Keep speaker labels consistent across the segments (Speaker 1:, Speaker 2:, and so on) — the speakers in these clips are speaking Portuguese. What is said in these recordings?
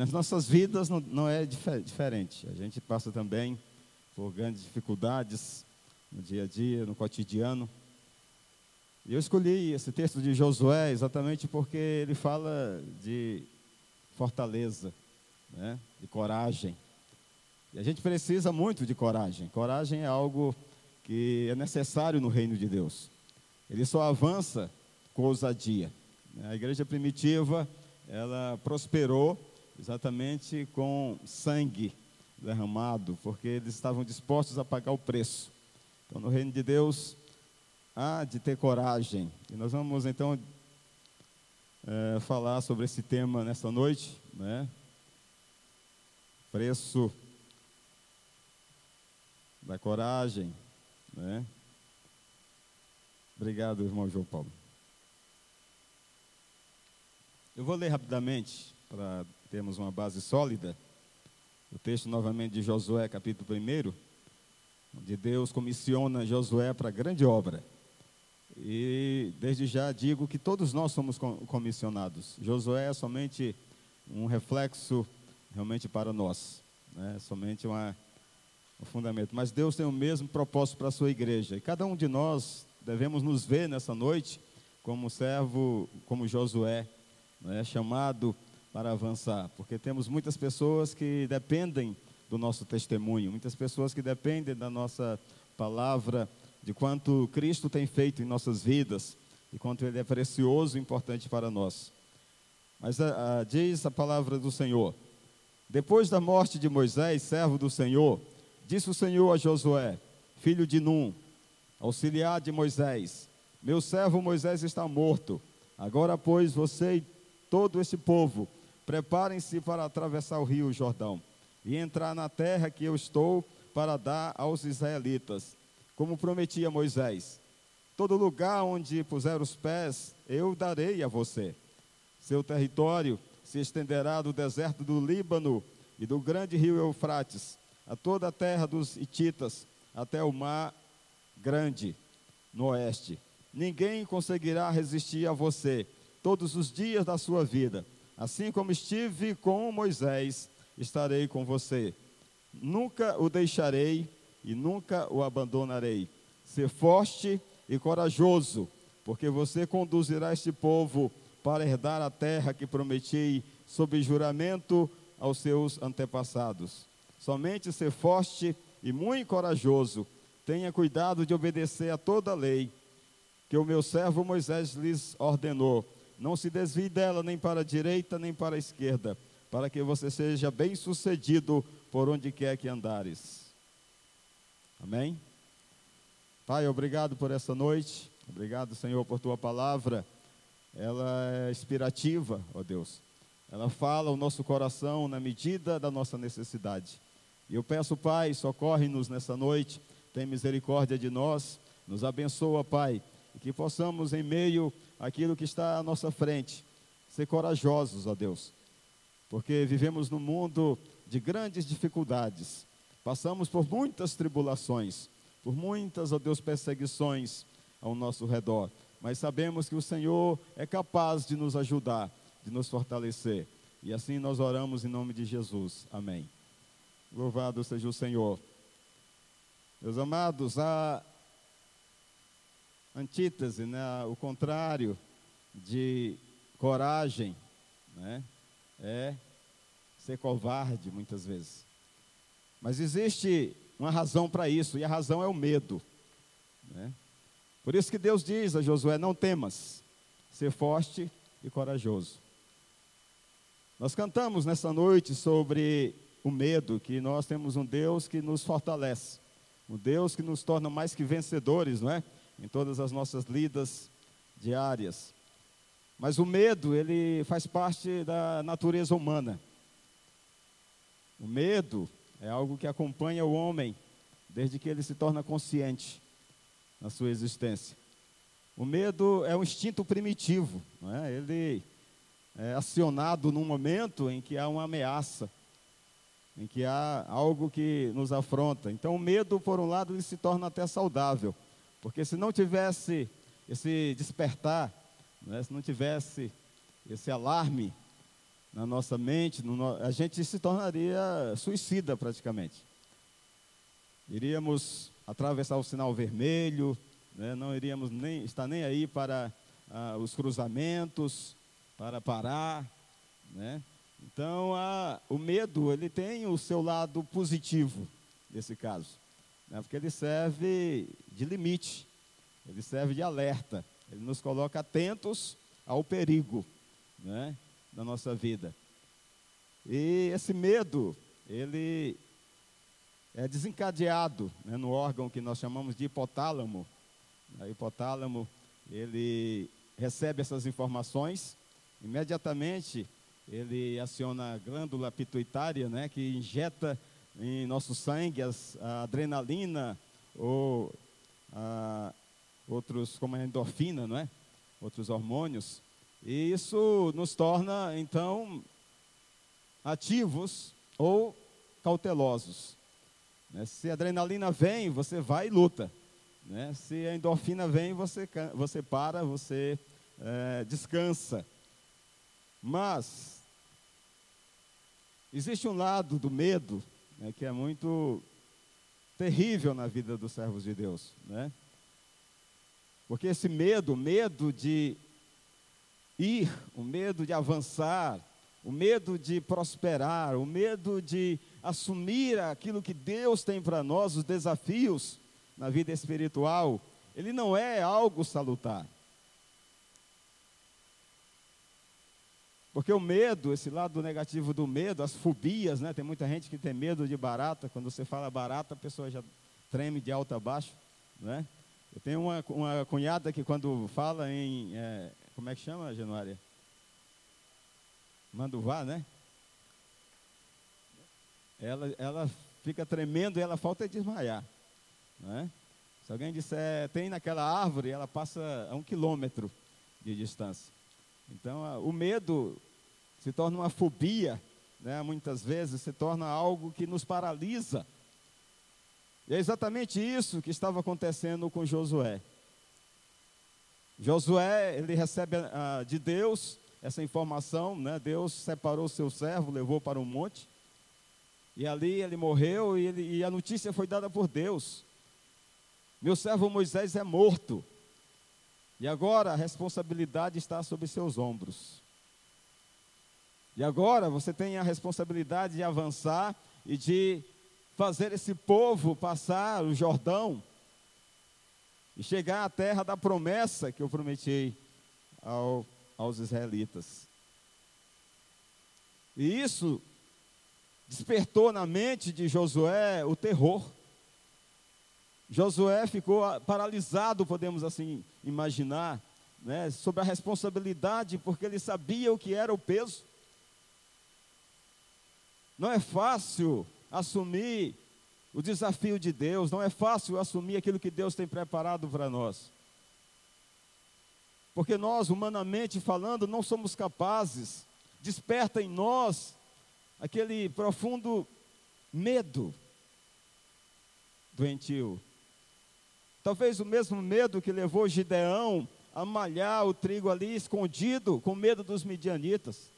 Speaker 1: Nas nossas vidas não, não é dif diferente. A gente passa também por grandes dificuldades no dia a dia, no cotidiano. E eu escolhi esse texto de Josué exatamente porque ele fala de fortaleza, né? de coragem. E a gente precisa muito de coragem. Coragem é algo que é necessário no reino de Deus. Ele só avança com ousadia. A igreja primitiva, ela prosperou exatamente com sangue derramado, porque eles estavam dispostos a pagar o preço. Então, no reino de Deus, há de ter coragem. E nós vamos então é, falar sobre esse tema nesta noite, né? Preço da coragem, né? Obrigado, irmão João Paulo. Eu vou ler rapidamente para termos uma base sólida. O texto novamente de Josué, capítulo 1, onde Deus comissiona Josué para a grande obra. E desde já digo que todos nós somos comissionados. Josué é somente um reflexo realmente para nós, né? somente uma, um fundamento. Mas Deus tem o mesmo propósito para a sua igreja. E cada um de nós devemos nos ver nessa noite como servo, como Josué, né? chamado para avançar, porque temos muitas pessoas que dependem do nosso testemunho, muitas pessoas que dependem da nossa palavra, de quanto Cristo tem feito em nossas vidas e quanto Ele é precioso e importante para nós. Mas a, a, diz a palavra do Senhor: depois da morte de Moisés, servo do Senhor, disse o Senhor a Josué, filho de Num, auxiliar de Moisés: Meu servo Moisés está morto. Agora, pois, você e todo esse povo Preparem-se para atravessar o rio Jordão e entrar na terra que eu estou para dar aos israelitas, como prometi a Moisés. Todo lugar onde puser os pés, eu darei a você. Seu território se estenderá do deserto do Líbano e do grande rio Eufrates, a toda a terra dos Hititas, até o mar grande no oeste. Ninguém conseguirá resistir a você todos os dias da sua vida. Assim como estive com Moisés, estarei com você. Nunca o deixarei e nunca o abandonarei. Ser forte e corajoso, porque você conduzirá este povo para herdar a terra que prometi sob juramento aos seus antepassados. Somente ser forte e muito corajoso. Tenha cuidado de obedecer a toda a lei que o meu servo Moisés lhes ordenou não se desvie dela nem para a direita nem para a esquerda, para que você seja bem sucedido por onde quer que andares. Amém? Pai, obrigado por essa noite. Obrigado, Senhor, por tua palavra. Ela é inspirativa, ó Deus. Ela fala o nosso coração na medida da nossa necessidade. E eu peço, Pai, socorre-nos nessa noite. Tem misericórdia de nós. Nos abençoa, Pai. E que possamos, em meio aquilo que está à nossa frente. Ser corajosos, ó Deus, porque vivemos num mundo de grandes dificuldades, passamos por muitas tribulações, por muitas, ó Deus, perseguições ao nosso redor, mas sabemos que o Senhor é capaz de nos ajudar, de nos fortalecer. E assim nós oramos em nome de Jesus. Amém. Louvado seja o Senhor. Meus amados, a antítese, né? o contrário de coragem, né? é ser covarde muitas vezes. Mas existe uma razão para isso, e a razão é o medo. Né? Por isso que Deus diz a Josué: não temas, ser forte e corajoso. Nós cantamos nessa noite sobre o medo, que nós temos um Deus que nos fortalece, um Deus que nos torna mais que vencedores, não é? Em todas as nossas lidas diárias. Mas o medo, ele faz parte da natureza humana. O medo é algo que acompanha o homem desde que ele se torna consciente na sua existência. O medo é um instinto primitivo, é? ele é acionado num momento em que há uma ameaça, em que há algo que nos afronta. Então, o medo, por um lado, ele se torna até saudável. Porque se não tivesse esse despertar, né, se não tivesse esse alarme, na nossa mente, no, a gente se tornaria suicida praticamente. Iríamos atravessar o sinal vermelho, né, não iríamos nem estar nem aí para ah, os cruzamentos, para parar, né? Então, o medo, ele tem o seu lado positivo, nesse caso, né? porque ele serve de limite, ele serve de alerta, ele nos coloca atentos ao perigo né? da nossa vida. E esse medo, ele é desencadeado né, no órgão que nós chamamos de hipotálamo. O hipotálamo, ele recebe essas informações, imediatamente ele aciona a glândula pituitária, né, que injeta em nosso sangue as, a adrenalina ou a, outros, como a endorfina, não é? outros hormônios. E isso nos torna, então, ativos ou cautelosos. Né? Se a adrenalina vem, você vai e luta. Né? Se a endorfina vem, você, você para, você é, descansa. Mas Existe um lado do medo né, que é muito terrível na vida dos servos de Deus, né? Porque esse medo, o medo de ir, o medo de avançar, o medo de prosperar, o medo de assumir aquilo que Deus tem para nós, os desafios na vida espiritual, ele não é algo salutar. Porque o medo, esse lado negativo do medo, as fobias, né? Tem muita gente que tem medo de barata. Quando você fala barata, a pessoa já treme de alto a baixo, né? Eu tenho uma, uma cunhada que quando fala em, é, como é que chama, Januária? Manduvá, né? Ela, ela fica tremendo e ela falta desmaiar, né? Se alguém disser, tem naquela árvore, ela passa a um quilômetro de distância. Então, o medo se torna uma fobia, né? muitas vezes se torna algo que nos paralisa. E é exatamente isso que estava acontecendo com Josué. Josué, ele recebe uh, de Deus essa informação, né? Deus separou seu servo, levou para um monte, e ali ele morreu e, ele, e a notícia foi dada por Deus. Meu servo Moisés é morto. E agora a responsabilidade está sobre seus ombros. E agora você tem a responsabilidade de avançar e de fazer esse povo passar o Jordão e chegar à terra da promessa que eu prometi ao, aos israelitas. E isso despertou na mente de Josué o terror. Josué ficou paralisado, podemos assim imaginar, né, sobre a responsabilidade, porque ele sabia o que era o peso. Não é fácil assumir o desafio de Deus, não é fácil assumir aquilo que Deus tem preparado para nós. Porque nós, humanamente falando, não somos capazes. Desperta em nós aquele profundo medo doentio Talvez o mesmo medo que levou Gideão a malhar o trigo ali escondido, com medo dos midianitas.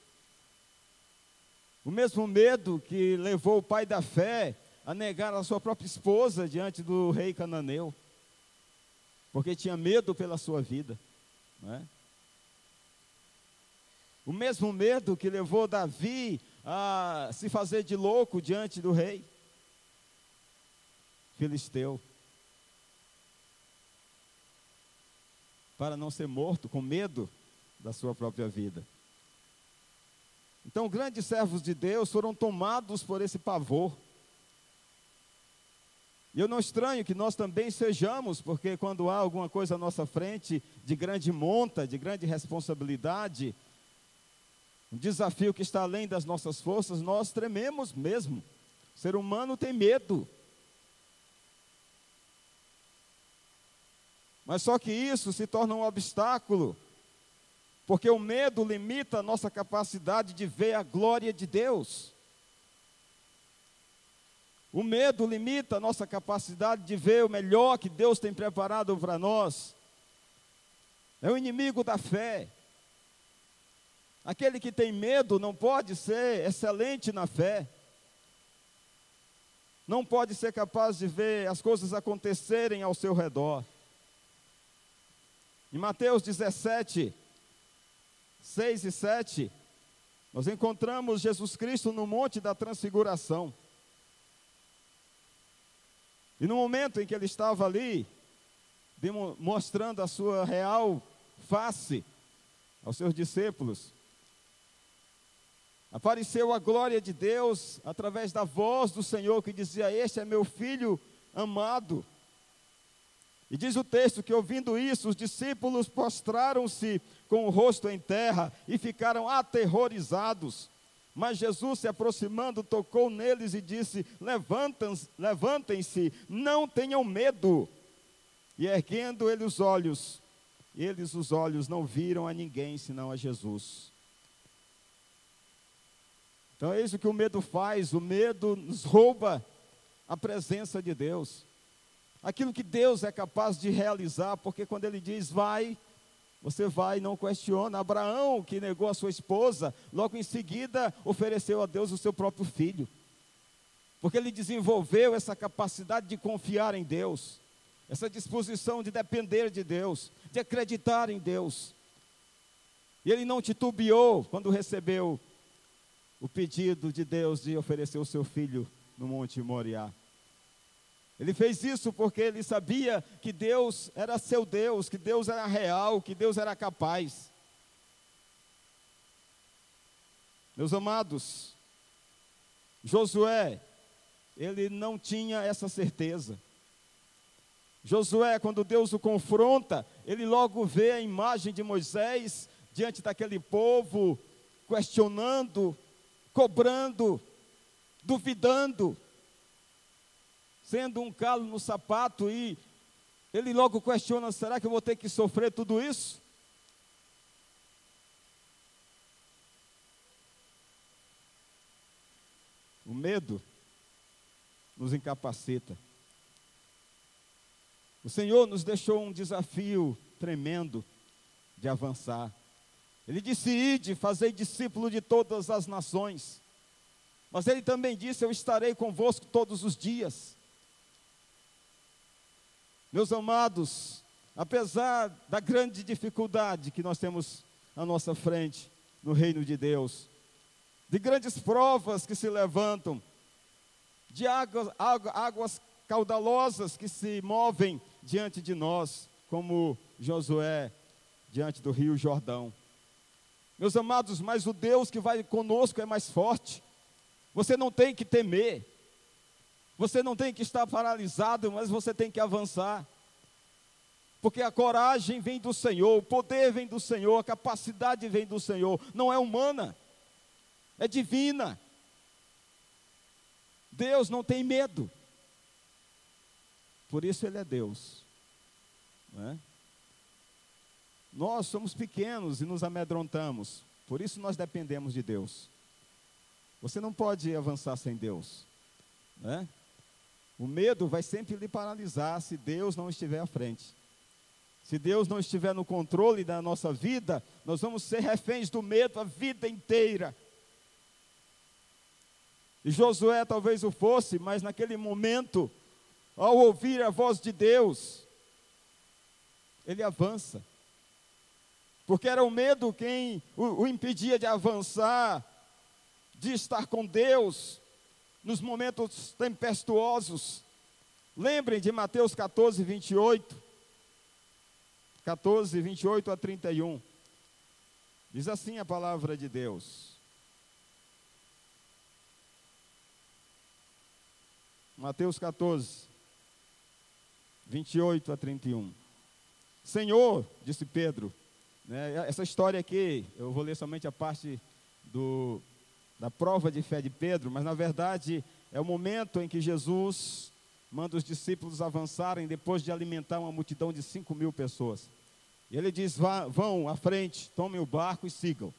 Speaker 1: O mesmo medo que levou o pai da fé a negar a sua própria esposa diante do rei cananeu, porque tinha medo pela sua vida. Não é? O mesmo medo que levou Davi a se fazer de louco diante do rei filisteu. Para não ser morto com medo da sua própria vida. Então, grandes servos de Deus foram tomados por esse pavor. E eu não estranho que nós também sejamos, porque quando há alguma coisa à nossa frente de grande monta, de grande responsabilidade, um desafio que está além das nossas forças, nós trememos mesmo. O ser humano tem medo. Mas só que isso se torna um obstáculo, porque o medo limita a nossa capacidade de ver a glória de Deus. O medo limita a nossa capacidade de ver o melhor que Deus tem preparado para nós. É o inimigo da fé. Aquele que tem medo não pode ser excelente na fé. Não pode ser capaz de ver as coisas acontecerem ao seu redor. Em Mateus 17, 6 e 7, nós encontramos Jesus Cristo no Monte da Transfiguração. E no momento em que ele estava ali, mostrando a sua real face aos seus discípulos, apareceu a glória de Deus através da voz do Senhor que dizia: Este é meu filho amado. E diz o texto que, ouvindo isso, os discípulos prostraram-se com o rosto em terra e ficaram aterrorizados. Mas Jesus, se aproximando, tocou neles e disse: Levantem-se, não tenham medo. E erguendo ele os olhos, eles os olhos não viram a ninguém senão a Jesus. Então é isso que o medo faz: o medo nos rouba a presença de Deus, aquilo que Deus é capaz de realizar, porque quando Ele diz vai, você vai e não questiona. Abraão, que negou a sua esposa, logo em seguida ofereceu a Deus o seu próprio filho, porque ele desenvolveu essa capacidade de confiar em Deus, essa disposição de depender de Deus, de acreditar em Deus. E ele não titubeou quando recebeu o pedido de Deus de oferecer o seu filho no Monte Moriá. Ele fez isso porque ele sabia que Deus era seu Deus, que Deus era real, que Deus era capaz. Meus amados, Josué, ele não tinha essa certeza. Josué, quando Deus o confronta, ele logo vê a imagem de Moisés diante daquele povo, questionando, cobrando, duvidando, sendo um calo no sapato e ele logo questiona: será que eu vou ter que sofrer tudo isso? O medo nos incapacita. O Senhor nos deixou um desafio tremendo de avançar. Ele disse: Ide, fazei discípulo de todas as nações. Mas ele também disse: Eu estarei convosco todos os dias. Meus amados, apesar da grande dificuldade que nós temos à nossa frente no reino de Deus, de grandes provas que se levantam, de águas, águas caudalosas que se movem diante de nós, como Josué diante do rio Jordão. Meus amados, mas o Deus que vai conosco é mais forte. Você não tem que temer. Você não tem que estar paralisado, mas você tem que avançar. Porque a coragem vem do Senhor, o poder vem do Senhor, a capacidade vem do Senhor, não é humana, é divina. Deus não tem medo, por isso Ele é Deus. Não é? Nós somos pequenos e nos amedrontamos, por isso nós dependemos de Deus. Você não pode avançar sem Deus, né? O medo vai sempre lhe paralisar se Deus não estiver à frente. Se Deus não estiver no controle da nossa vida, nós vamos ser reféns do medo a vida inteira. E Josué talvez o fosse, mas naquele momento, ao ouvir a voz de Deus, ele avança porque era o medo quem o, o impedia de avançar, de estar com Deus nos momentos tempestuosos. Lembrem de Mateus 14, 28. 14, 28 a 31. Diz assim a palavra de Deus. Mateus 14, 28 a 31. Senhor, disse Pedro, né? Essa história aqui, eu vou ler somente a parte do, da prova de fé de Pedro, mas na verdade é o momento em que Jesus manda os discípulos avançarem depois de alimentar uma multidão de 5 mil pessoas. E ele diz: vão à frente, tomem o barco e sigam.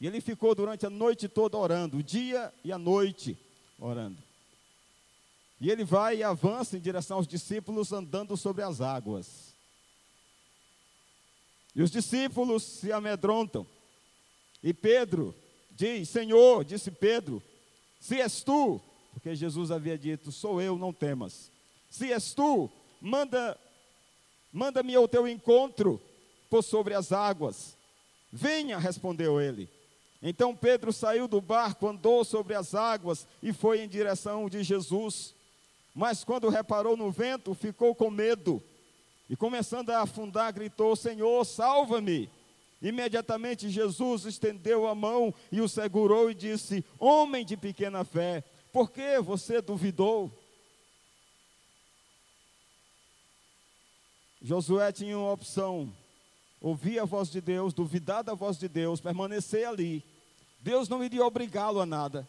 Speaker 1: E ele ficou durante a noite toda orando, o dia e a noite orando. E ele vai e avança em direção aos discípulos andando sobre as águas. E os discípulos se amedrontam. E Pedro diz: Senhor, disse Pedro, se és tu, porque Jesus havia dito: Sou eu, não temas. Se és tu, manda manda-me ao teu encontro por sobre as águas. Venha, respondeu ele. Então Pedro saiu do barco, andou sobre as águas e foi em direção de Jesus. Mas quando reparou no vento, ficou com medo. E começando a afundar, gritou: Senhor, salva-me. Imediatamente Jesus estendeu a mão e o segurou e disse: Homem de pequena fé, por que você duvidou? Josué tinha uma opção: ouvir a voz de Deus, duvidar da voz de Deus, permanecer ali. Deus não iria obrigá-lo a nada.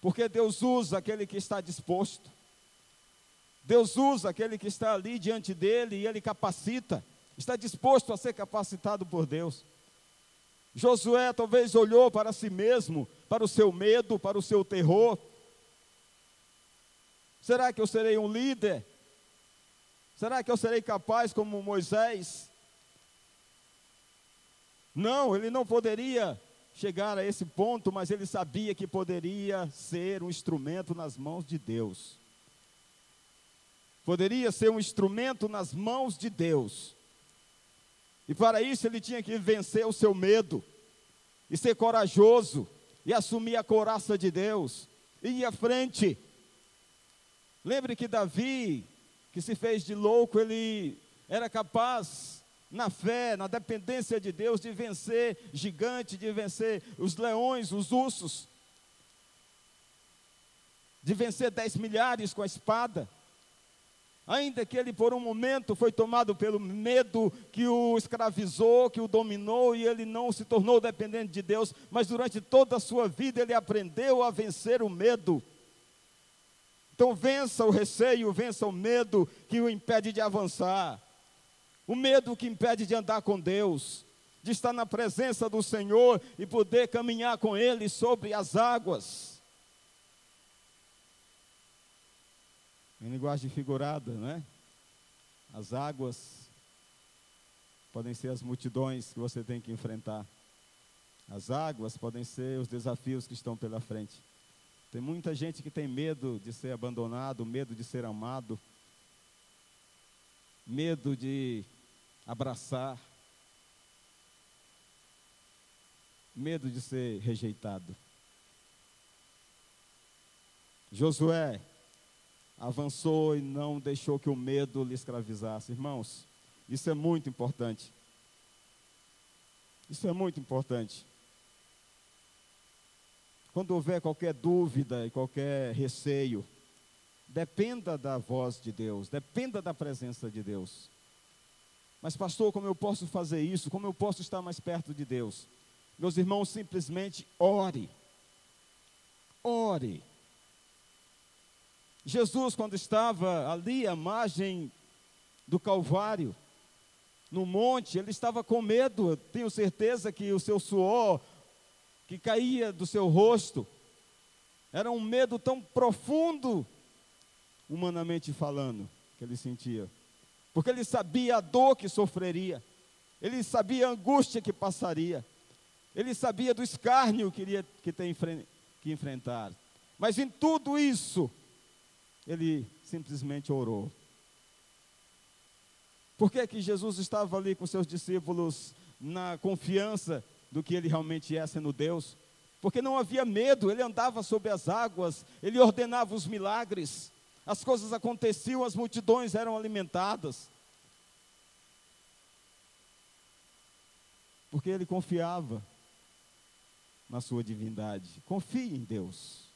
Speaker 1: Porque Deus usa aquele que está disposto. Deus usa aquele que está ali diante dele e ele capacita. Está disposto a ser capacitado por Deus. Josué talvez olhou para si mesmo, para o seu medo, para o seu terror. Será que eu serei um líder? Será que eu serei capaz como Moisés? Não, ele não poderia chegar a esse ponto, mas ele sabia que poderia ser um instrumento nas mãos de Deus. Poderia ser um instrumento nas mãos de Deus. E para isso ele tinha que vencer o seu medo, e ser corajoso, e assumir a coraça de Deus, e ir à frente. Lembre que Davi, que se fez de louco, ele era capaz, na fé, na dependência de Deus, de vencer gigante, de vencer os leões, os ursos, de vencer dez milhares com a espada. Ainda que ele por um momento foi tomado pelo medo que o escravizou, que o dominou e ele não se tornou dependente de Deus, mas durante toda a sua vida ele aprendeu a vencer o medo. Então vença o receio, vença o medo que o impede de avançar. O medo que impede de andar com Deus, de estar na presença do Senhor e poder caminhar com Ele sobre as águas. Em linguagem figurada, né? As águas podem ser as multidões que você tem que enfrentar. As águas podem ser os desafios que estão pela frente. Tem muita gente que tem medo de ser abandonado, medo de ser amado, medo de abraçar, medo de ser rejeitado. Josué avançou e não deixou que o medo lhe escravizasse. Irmãos, isso é muito importante. Isso é muito importante. Quando houver qualquer dúvida e qualquer receio, dependa da voz de Deus, dependa da presença de Deus. Mas, pastor, como eu posso fazer isso? Como eu posso estar mais perto de Deus? Meus irmãos, simplesmente ore. Ore. Jesus, quando estava ali à margem do Calvário, no monte, ele estava com medo. Tenho certeza que o seu suor que caía do seu rosto. Era um medo tão profundo, humanamente falando, que ele sentia. Porque ele sabia a dor que sofreria, ele sabia a angústia que passaria, ele sabia do escárnio que iria que tem que enfrentar. Mas em tudo isso, ele simplesmente orou. Por que, que Jesus estava ali com seus discípulos na confiança do que ele realmente é sendo Deus, porque não havia medo, ele andava sobre as águas, ele ordenava os milagres, as coisas aconteciam, as multidões eram alimentadas. Porque ele confiava na sua divindade. Confie em Deus.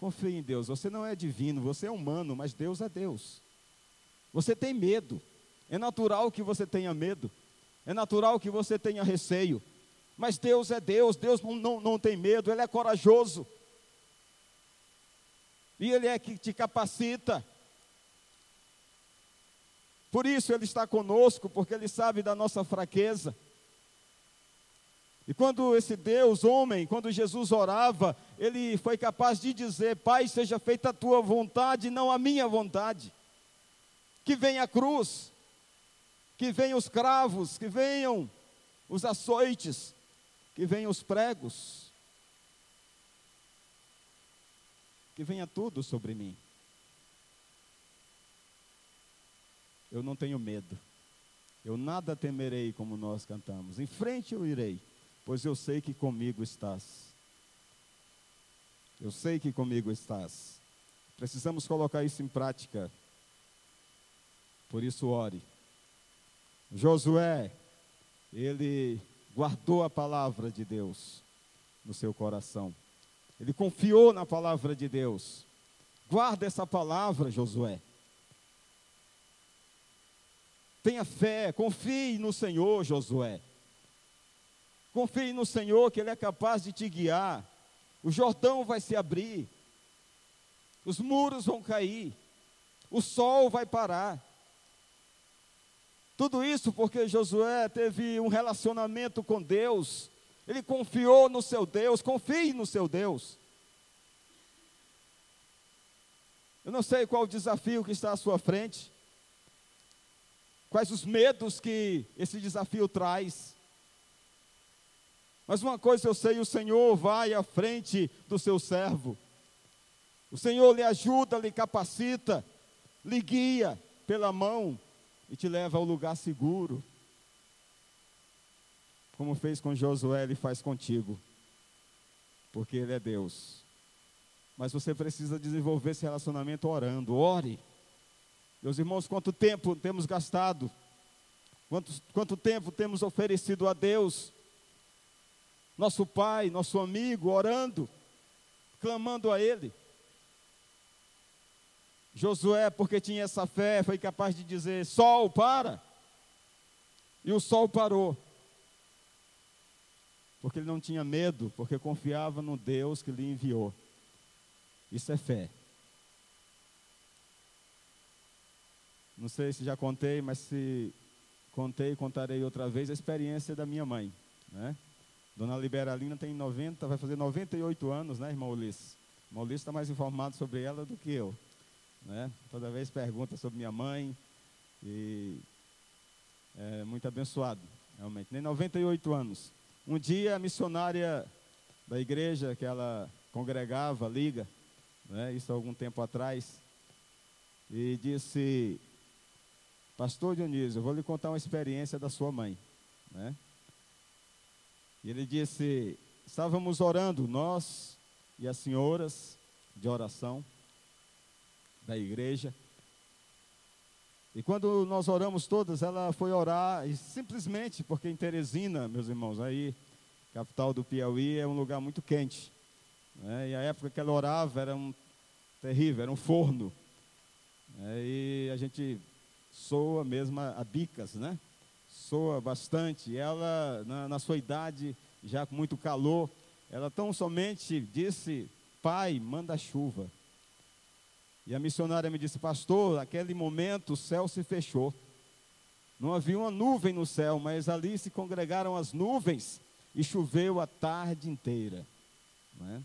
Speaker 1: Confie em Deus. Você não é divino, você é humano, mas Deus é Deus. Você tem medo. É natural que você tenha medo. É natural que você tenha receio. Mas Deus é Deus, Deus não, não, não tem medo, Ele é corajoso. E Ele é que te capacita. Por isso Ele está conosco, porque Ele sabe da nossa fraqueza. E quando esse Deus, homem, quando Jesus orava, ele foi capaz de dizer: Pai, seja feita a tua vontade, não a minha vontade. Que venha a cruz, Que venham os cravos, que venham os açoites, que venham os pregos, que venha tudo sobre mim. Eu não tenho medo. Eu nada temerei, como nós cantamos. Em frente eu irei, pois eu sei que comigo estás. Eu sei que comigo estás. Precisamos colocar isso em prática. Por isso, ore. Josué, ele guardou a palavra de Deus no seu coração. Ele confiou na palavra de Deus. Guarda essa palavra, Josué. Tenha fé, confie no Senhor, Josué. Confie no Senhor que Ele é capaz de te guiar. O Jordão vai se abrir, os muros vão cair, o sol vai parar. Tudo isso porque Josué teve um relacionamento com Deus, ele confiou no seu Deus, confie no seu Deus. Eu não sei qual o desafio que está à sua frente, quais os medos que esse desafio traz. Mas uma coisa eu sei: o Senhor vai à frente do seu servo. O Senhor lhe ajuda, lhe capacita, lhe guia pela mão e te leva ao lugar seguro. Como fez com Josué, ele faz contigo. Porque ele é Deus. Mas você precisa desenvolver esse relacionamento orando. Ore. Meus irmãos, quanto tempo temos gastado? Quanto, quanto tempo temos oferecido a Deus? Nosso pai, nosso amigo, orando, clamando a Ele. Josué, porque tinha essa fé, foi capaz de dizer: Sol, para. E o sol parou. Porque ele não tinha medo, porque confiava no Deus que lhe enviou. Isso é fé. Não sei se já contei, mas se contei, contarei outra vez a experiência da minha mãe. Né? Dona Liberalina tem 90, vai fazer 98 anos, né, irmão Ulisses? O Ulisses está mais informado sobre ela do que eu. Né? Toda vez pergunta sobre minha mãe e é muito abençoado, realmente. Nem 98 anos. Um dia a missionária da igreja que ela congregava, liga, né, isso há algum tempo atrás, e disse, Pastor Dionísio, eu vou lhe contar uma experiência da sua mãe. Né? E ele disse: Estávamos orando, nós e as senhoras de oração da igreja. E quando nós oramos todas, ela foi orar, e simplesmente porque em Teresina, meus irmãos, aí, capital do Piauí, é um lugar muito quente. Né? E a época que ela orava era um terrível, era um forno. Né? E a gente soa mesmo a, bicas, né? Soa bastante. Ela, na, na sua idade, já com muito calor, ela tão somente disse: Pai, manda chuva. E a missionária me disse: Pastor, naquele momento o céu se fechou. Não havia uma nuvem no céu, mas ali se congregaram as nuvens e choveu a tarde inteira. É?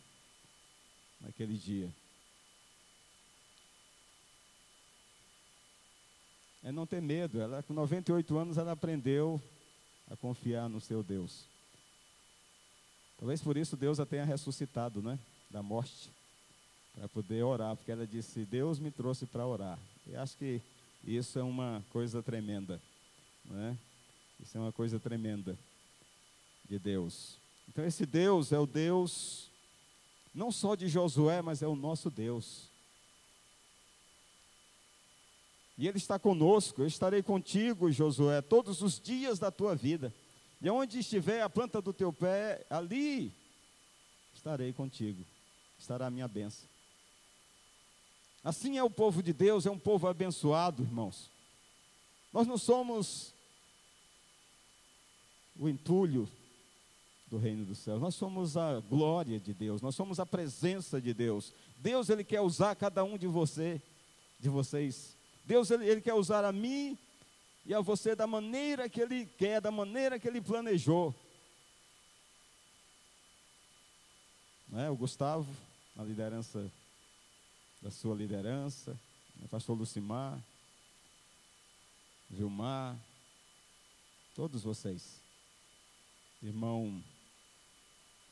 Speaker 1: Naquele dia. É não ter medo. Ela, com 98 anos, ela aprendeu a confiar no seu Deus. Talvez por isso Deus a tenha ressuscitado, né? Da morte, para poder orar, porque ela disse: Deus me trouxe para orar. E acho que isso é uma coisa tremenda, né? Isso é uma coisa tremenda de Deus. Então, esse Deus é o Deus, não só de Josué, mas é o nosso Deus. E Ele está conosco. Eu estarei contigo, Josué, todos os dias da tua vida. E onde estiver a planta do teu pé, ali estarei contigo. Estará a minha bênção. Assim é o povo de Deus, é um povo abençoado, irmãos. Nós não somos o entulho do reino dos céus. Nós somos a glória de Deus, nós somos a presença de Deus. Deus ele quer usar cada um de você, de vocês Deus ele, ele, quer usar a mim e a você da maneira que Ele quer, da maneira que Ele planejou. Não é? O Gustavo, na liderança da sua liderança, o pastor Lucimar, Vilmar, todos vocês. Irmão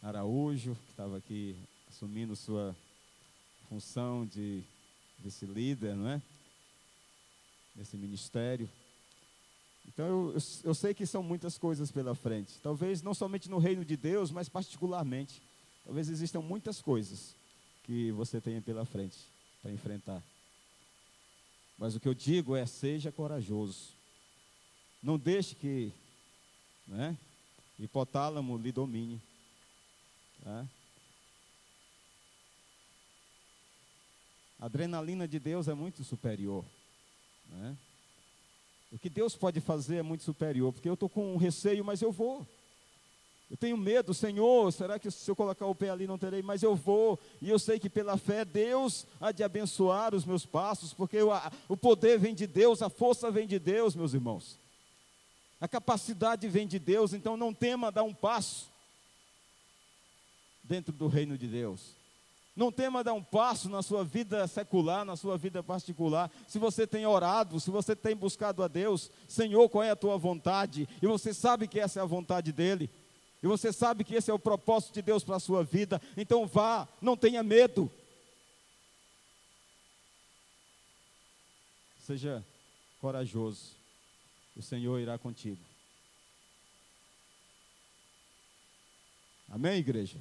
Speaker 1: Araújo, que estava aqui assumindo sua função de vice-líder, não é? Nesse ministério. Então eu, eu, eu, sei que são muitas coisas pela frente. Talvez não somente no reino de Deus, mas particularmente. Talvez existam muitas coisas que você tenha pela frente para enfrentar. Mas o que eu digo é: seja corajoso. Não deixe que né, hipotálamo lhe domine. Tá? A adrenalina de Deus é muito superior. Né? O que Deus pode fazer é muito superior, porque eu estou com um receio, mas eu vou. Eu tenho medo, Senhor, será que se eu colocar o pé ali não terei? Mas eu vou, e eu sei que pela fé Deus há de abençoar os meus passos, porque o, o poder vem de Deus, a força vem de Deus, meus irmãos. A capacidade vem de Deus, então não tema dar um passo dentro do reino de Deus. Não tema dar um passo na sua vida secular, na sua vida particular. Se você tem orado, se você tem buscado a Deus, Senhor, qual é a tua vontade? E você sabe que essa é a vontade dEle. E você sabe que esse é o propósito de Deus para a sua vida. Então vá, não tenha medo. Seja corajoso. O Senhor irá contigo. Amém, igreja?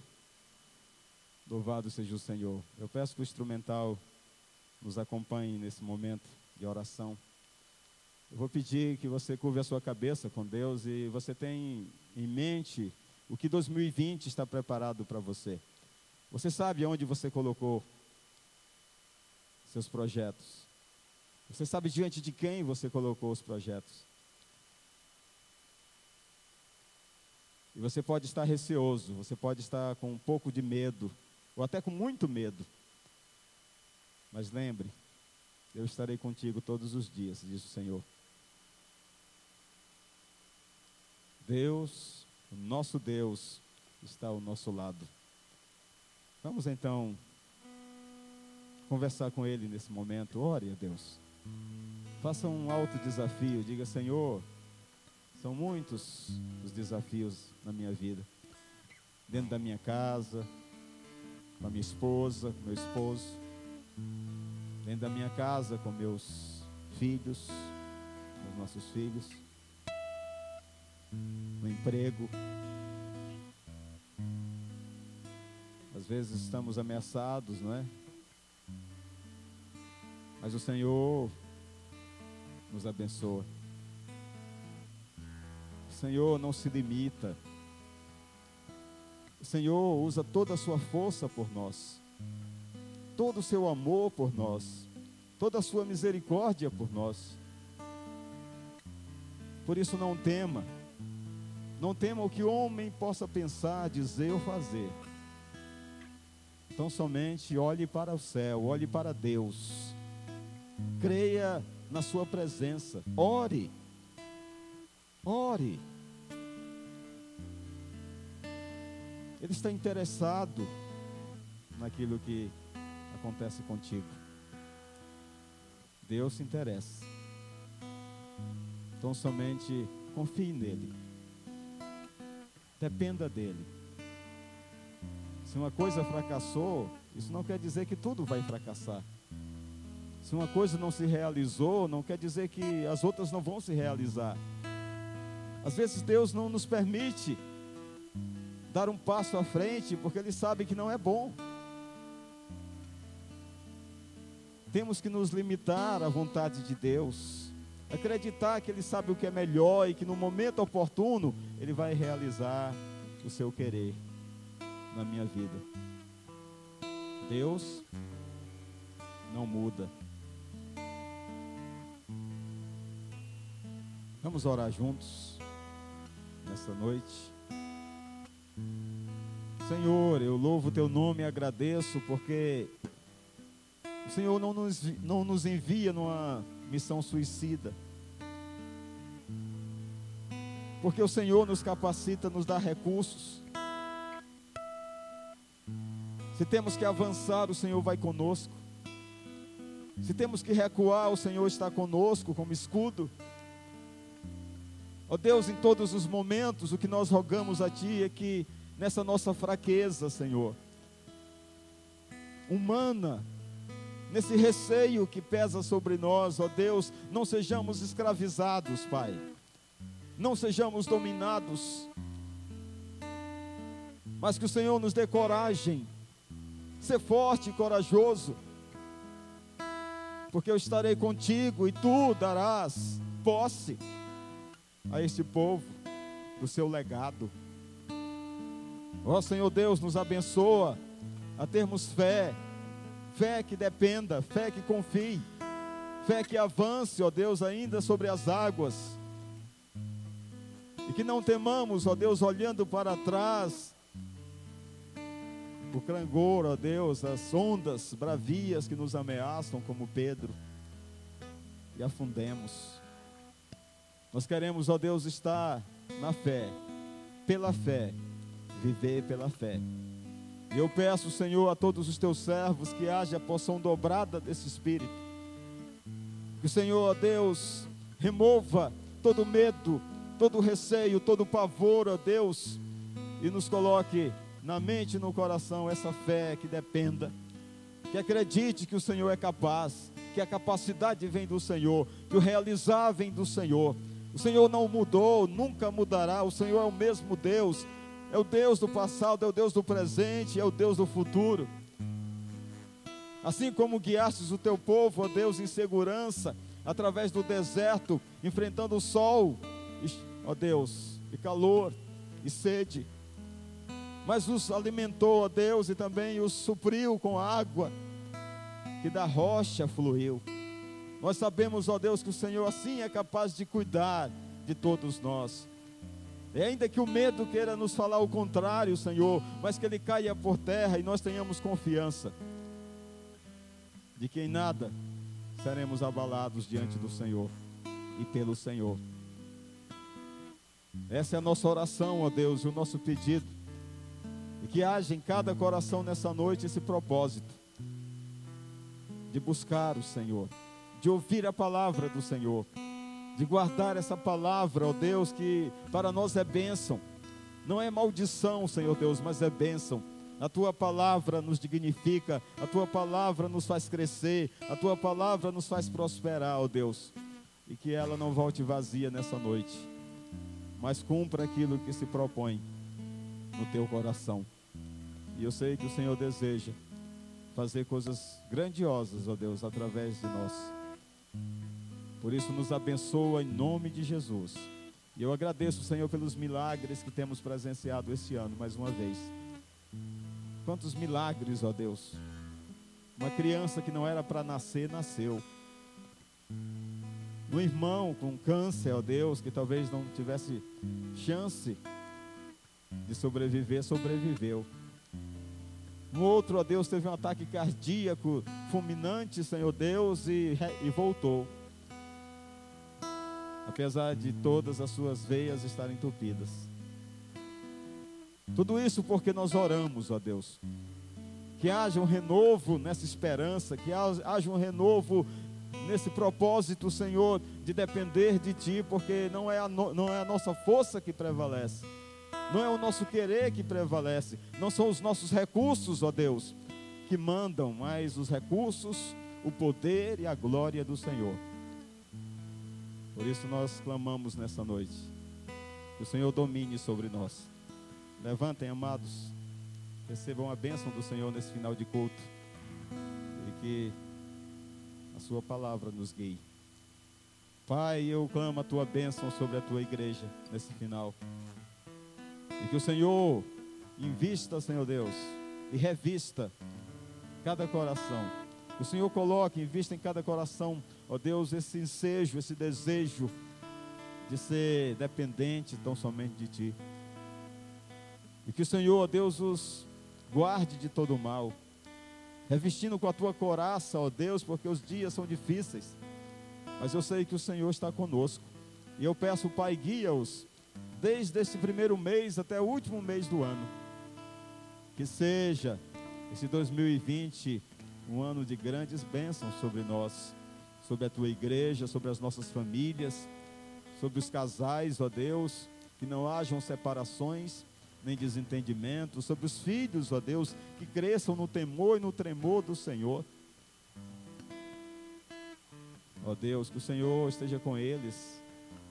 Speaker 1: Louvado seja o Senhor. Eu peço que o instrumental nos acompanhe nesse momento de oração. Eu vou pedir que você curve a sua cabeça com Deus e você tenha em mente o que 2020 está preparado para você. Você sabe onde você colocou seus projetos. Você sabe diante de quem você colocou os projetos. E você pode estar receoso, você pode estar com um pouco de medo ou até com muito medo. Mas lembre, eu estarei contigo todos os dias, diz o Senhor. Deus, o nosso Deus, está ao nosso lado. Vamos então conversar com Ele nesse momento. Ore a Deus. Faça um alto desafio. Diga, Senhor, são muitos os desafios na minha vida. Dentro da minha casa, com a minha esposa, com meu esposo, dentro da minha casa, com meus filhos, com os nossos filhos, no emprego. Às vezes estamos ameaçados, não é? Mas o Senhor nos abençoa. O Senhor não se limita. Senhor usa toda a sua força por nós, todo o seu amor por nós, toda a sua misericórdia por nós. Por isso não tema, não tema o que o homem possa pensar, dizer ou fazer. Então somente olhe para o céu, olhe para Deus, creia na Sua presença, ore, ore. Ele está interessado naquilo que acontece contigo. Deus se interessa. Então somente confie nele. Dependa dele. Se uma coisa fracassou, isso não quer dizer que tudo vai fracassar. Se uma coisa não se realizou, não quer dizer que as outras não vão se realizar. Às vezes Deus não nos permite dar um passo à frente, porque Ele sabe que não é bom. Temos que nos limitar à vontade de Deus, acreditar que Ele sabe o que é melhor e que no momento oportuno Ele vai realizar o seu querer na minha vida. Deus não muda. Vamos orar juntos nessa noite. Senhor, eu louvo o teu nome e agradeço porque o Senhor não nos, não nos envia numa missão suicida. Porque o Senhor nos capacita, nos dá recursos. Se temos que avançar, o Senhor vai conosco. Se temos que recuar, o Senhor está conosco como escudo. Ó Deus, em todos os momentos, o que nós rogamos a Ti é que nessa nossa fraqueza, Senhor, humana, nesse receio que pesa sobre nós, ó Deus, não sejamos escravizados, Pai, não sejamos dominados, mas que o Senhor nos dê coragem, ser forte e corajoso, porque eu estarei contigo e tu darás posse a este povo do seu legado. Ó Senhor Deus, nos abençoa a termos fé, fé que dependa, fé que confie, fé que avance, ó Deus, ainda sobre as águas. E que não temamos, ó Deus, olhando para trás, o clangor, ó Deus, as ondas bravias que nos ameaçam, como Pedro, e afundemos. Nós queremos, ó Deus, estar na fé, pela fé, viver pela fé. E eu peço, Senhor, a todos os teus servos que haja a porção dobrada desse Espírito. Que o Senhor, Deus, remova todo medo, todo receio, todo pavor, ó Deus, e nos coloque na mente e no coração essa fé que dependa, que acredite que o Senhor é capaz, que a capacidade vem do Senhor, que o realizar vem do Senhor. O Senhor não mudou, nunca mudará, o Senhor é o mesmo Deus é o Deus do passado, é o Deus do presente, é o Deus do futuro. Assim como guiastes o teu povo, ó Deus, em segurança, através do deserto, enfrentando o sol, ó Deus, e calor e sede, mas os alimentou, ó Deus, e também os supriu com água que da rocha fluiu. Nós sabemos, ó Deus, que o Senhor assim é capaz de cuidar de todos nós. E ainda que o medo queira nos falar o contrário, Senhor, mas que ele caia por terra e nós tenhamos confiança de que em nada seremos abalados diante do Senhor e pelo Senhor. Essa é a nossa oração, ó Deus, e o nosso pedido. E que haja em cada coração nessa noite esse propósito de buscar o Senhor, de ouvir a palavra do Senhor de guardar essa palavra, ó Deus, que para nós é bênção. Não é maldição, Senhor Deus, mas é bênção. A tua palavra nos dignifica, a tua palavra nos faz crescer, a tua palavra nos faz prosperar, ó Deus. E que ela não volte vazia nessa noite, mas cumpra aquilo que se propõe no teu coração. E eu sei que o Senhor deseja fazer coisas grandiosas, ó Deus, através de nós. Por isso, nos abençoa em nome de Jesus. E eu agradeço, Senhor, pelos milagres que temos presenciado esse ano, mais uma vez. Quantos milagres, ó Deus. Uma criança que não era para nascer, nasceu. Um irmão com câncer, ó Deus, que talvez não tivesse chance de sobreviver, sobreviveu. Um outro, ó Deus, teve um ataque cardíaco fulminante, Senhor Deus, e, e voltou apesar de todas as suas veias estarem entupidas. Tudo isso porque nós oramos, ó Deus. Que haja um renovo nessa esperança, que haja um renovo nesse propósito, Senhor, de depender de Ti, porque não é, a no, não é a nossa força que prevalece, não é o nosso querer que prevalece, não são os nossos recursos, ó Deus, que mandam, mas os recursos, o poder e a glória do Senhor. Por isso nós clamamos nessa noite. Que o Senhor domine sobre nós. Levantem, amados. Recebam a bênção do Senhor nesse final de culto. E que a Sua palavra nos guie. Pai, eu clamo a Tua bênção sobre a Tua igreja nesse final. E que o Senhor invista, Senhor Deus, e revista cada coração. Que o Senhor coloque, invista em cada coração Ó Deus, esse ensejo, esse desejo de ser dependente tão somente de Ti. E que o Senhor, ó Deus, os guarde de todo mal, revestindo com a Tua coraça, ó Deus, porque os dias são difíceis, mas eu sei que o Senhor está conosco. E eu peço, Pai, guia-os desde esse primeiro mês até o último mês do ano. Que seja esse 2020 um ano de grandes bênçãos sobre nós sobre a tua igreja, sobre as nossas famílias, sobre os casais, ó Deus, que não hajam separações nem desentendimentos, sobre os filhos, ó Deus, que cresçam no temor e no tremor do Senhor. Ó Deus, que o Senhor esteja com eles,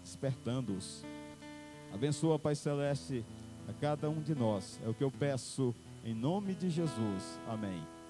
Speaker 1: despertando-os. Abençoa, Pai Celeste, a cada um de nós. É o que eu peço em nome de Jesus. Amém.